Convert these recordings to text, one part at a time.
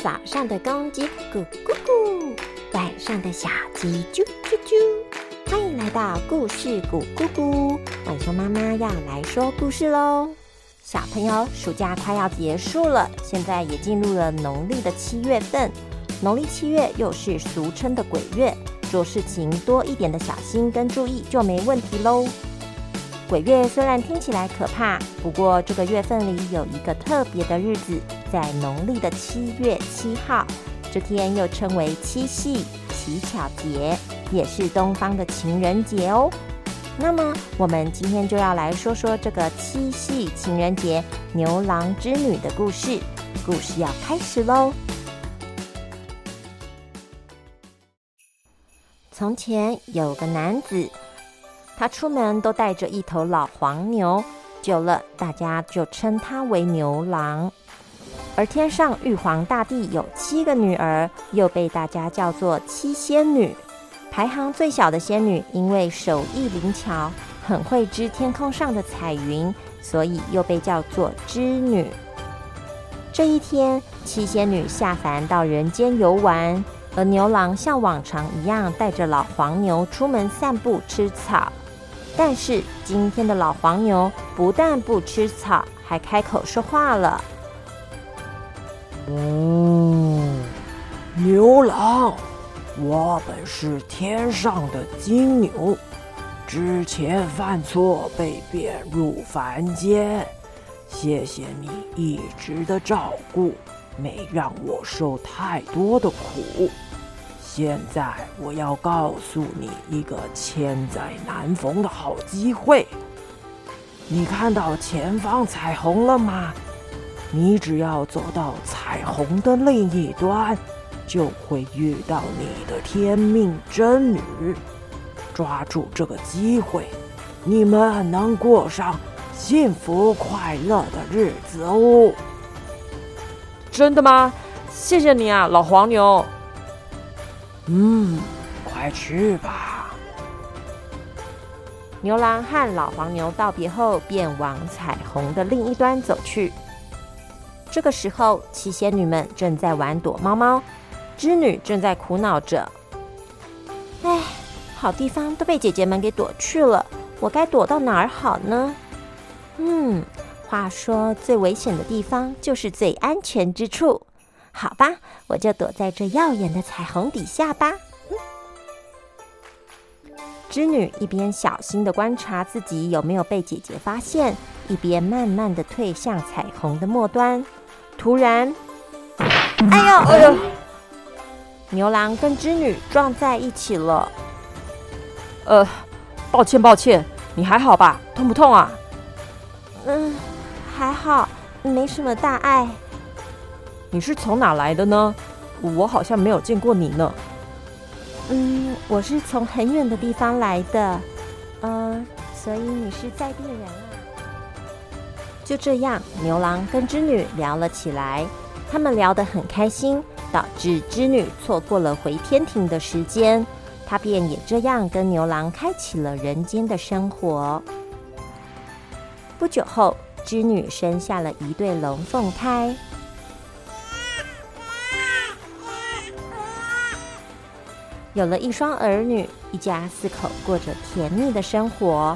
早上的公鸡咕咕咕，晚上的小鸡啾啾啾。欢迎来到故事咕咕咕，晚熊妈妈要来说故事喽。小朋友，暑假快要结束了，现在也进入了农历的七月份。农历七月又是俗称的鬼月，做事情多一点的小心跟注意就没问题喽。鬼月虽然听起来可怕，不过这个月份里有一个特别的日子。在农历的七月七号，这天又称为七夕乞巧节，也是东方的情人节哦。那么，我们今天就要来说说这个七夕情人节牛郎织女的故事。故事要开始喽。从前有个男子，他出门都带着一头老黄牛，久了大家就称他为牛郎。而天上玉皇大帝有七个女儿，又被大家叫做七仙女。排行最小的仙女，因为手艺灵巧，很会织天空上的彩云，所以又被叫做织女。这一天，七仙女下凡到人间游玩，而牛郎像往常一样带着老黄牛出门散步吃草。但是今天的老黄牛不但不吃草，还开口说话了。哦，牛郎，我本是天上的金牛，之前犯错被贬入凡间，谢谢你一直的照顾，没让我受太多的苦。现在我要告诉你一个千载难逢的好机会，你看到前方彩虹了吗？你只要走到彩虹的另一端，就会遇到你的天命真女。抓住这个机会，你们能过上幸福快乐的日子哦！真的吗？谢谢你啊，老黄牛。嗯，快去吧。牛郎和老黄牛道别后，便往彩虹的另一端走去。这个时候，七仙女们正在玩躲猫猫，织女正在苦恼着：“哎，好地方都被姐姐们给躲去了，我该躲到哪儿好呢？”嗯，话说最危险的地方就是最安全之处。好吧，我就躲在这耀眼的彩虹底下吧。织女一边小心的观察自己有没有被姐姐发现，一边慢慢的退向彩虹的末端。突然，哎呦 哎呦！牛郎跟织女撞在一起了。呃，抱歉抱歉，你还好吧？痛不痛啊？嗯，还好，没什么大碍。你是从哪来的呢？我好像没有见过你呢。嗯，我是从很远的地方来的。嗯，所以你是在地人啊？就这样，牛郎跟织女聊了起来。他们聊得很开心，导致织女错过了回天庭的时间。她便也这样跟牛郎开启了人间的生活。不久后，织女生下了一对龙凤胎，有了一双儿女，一家四口过着甜蜜的生活。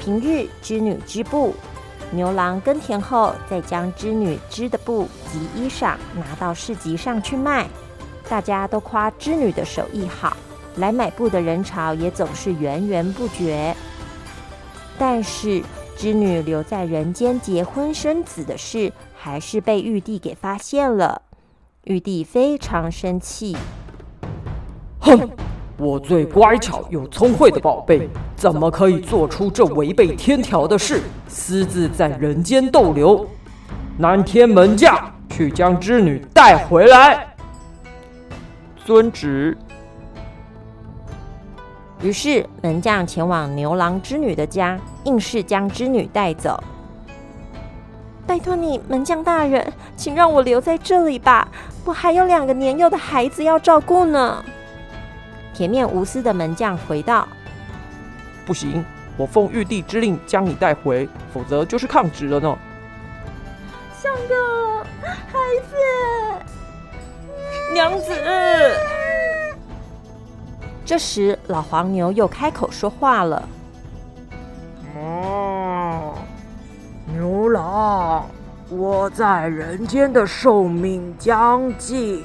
平日，织女织布。牛郎耕田后，再将织女织的布及衣裳拿到市集上去卖，大家都夸织女的手艺好，来买布的人潮也总是源源不绝。但是，织女留在人间结婚生子的事，还是被玉帝给发现了。玉帝非常生气，哼！我最乖巧又聪慧的宝贝，怎么可以做出这违背天条的事，私自在人间逗留？南天门将，去将织女带回来。遵旨。于是门将前往牛郎织女的家，硬是将织女带走。拜托你，门将大人，请让我留在这里吧，我还有两个年幼的孩子要照顾呢。铁面无私的门将回道：“不行，我奉玉帝之令将你带回，否则就是抗旨了呢。”相公，孩子，娘子。这时，老黄牛又开口说话了：“哦，牛郎，我在人间的寿命将近，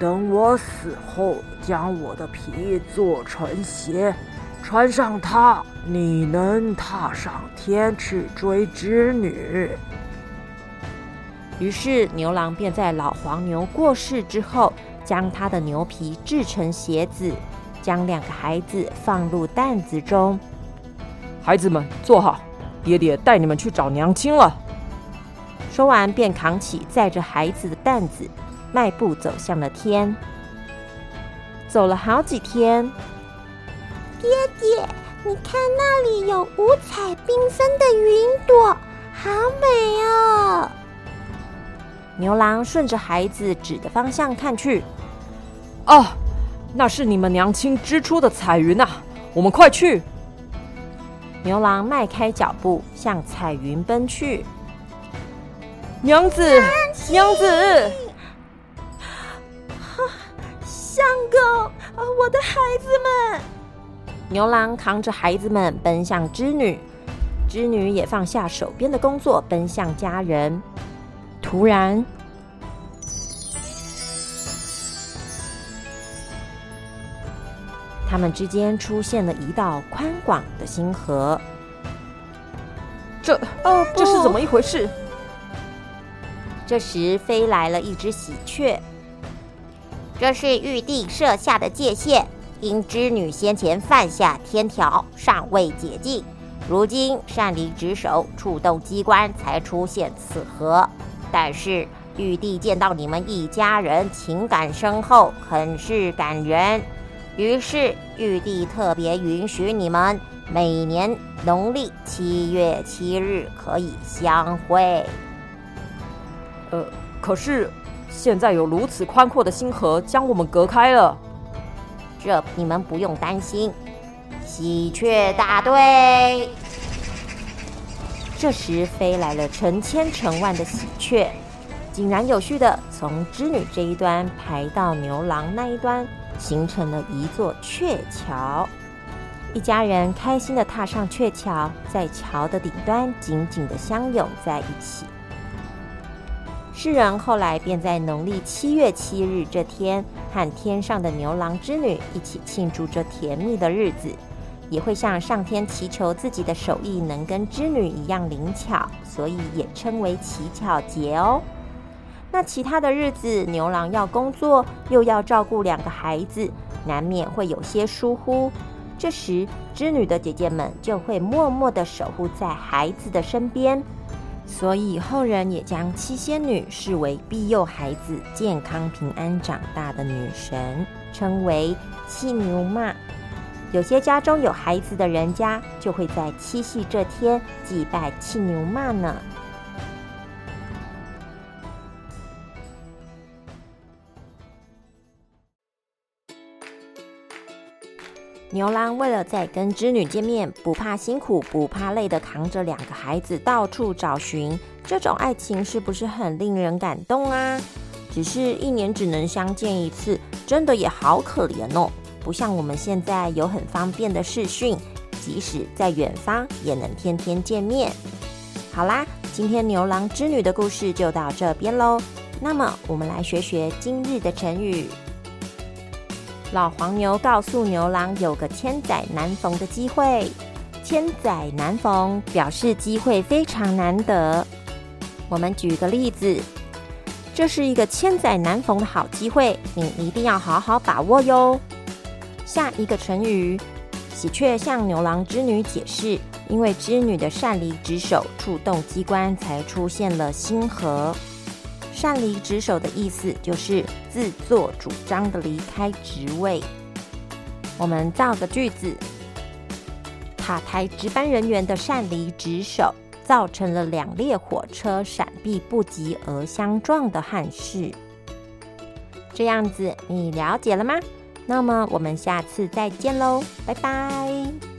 等我死后，将我的皮做成鞋，穿上它，你能踏上天去追织女。”于是，牛郎便在老黄牛过世之后，将他的牛皮制成鞋子。将两个孩子放入担子中，孩子们坐好，爹爹带你们去找娘亲了。说完，便扛起载着孩子的担子，迈步走向了天。走了好几天，爹爹，你看那里有五彩缤纷的云朵，好美哦！牛郎顺着孩子指的方向看去，哦。那是你们娘亲织出的彩云呐，我们快去！牛郎迈开脚步向彩云奔去。娘子，娘子，相公，我的孩子们！牛郎扛着孩子们奔向织女，织女也放下手边的工作，奔向家人。突然。他们之间出现了一道宽广的星河。这哦，这是怎么一回事？这时飞来了一只喜鹊。这是玉帝设下的界限，因织女先前犯下天条，尚未解禁。如今擅离职守，触动机关，才出现此河。但是玉帝见到你们一家人情感深厚，很是感人。于是，玉帝特别允许你们每年农历七月七日可以相会。呃，可是现在有如此宽阔的星河将我们隔开了，这你们不用担心。喜鹊大队，这时飞来了成千成万的喜鹊，井然有序的从织女这一端排到牛郎那一端。形成了一座鹊桥，一家人开心的踏上鹊桥，在桥的顶端紧紧的相拥在一起。世人后来便在农历七月七日这天，和天上的牛郎织女一起庆祝这甜蜜的日子，也会向上天祈求自己的手艺能跟织女一样灵巧，所以也称为乞巧节哦。那其他的日子，牛郎要工作，又要照顾两个孩子，难免会有些疏忽。这时，织女的姐姐们就会默默的守护在孩子的身边。所以后人也将七仙女视为庇佑孩子健康平安长大的女神，称为七牛妈。有些家中有孩子的人家，就会在七夕这天祭拜七牛妈呢。牛郎为了再跟织女见面，不怕辛苦不怕累的扛着两个孩子到处找寻，这种爱情是不是很令人感动啊？只是一年只能相见一次，真的也好可怜哦。不像我们现在有很方便的视讯，即使在远方也能天天见面。好啦，今天牛郎织女的故事就到这边喽。那么我们来学学今日的成语。老黄牛告诉牛郎，有个千载难逢的机会。千载难逢表示机会非常难得。我们举个例子，这是一个千载难逢的好机会，你一定要好好把握哟。下一个成语，喜鹊向牛郎织女解释，因为织女的擅离职守，触动机关，才出现了星河。擅离职守的意思就是自作主张的离开职位。我们造个句子：塔台值班人员的擅离职守，造成了两列火车闪避不及而相撞的憾事。这样子，你了解了吗？那么我们下次再见喽，拜拜。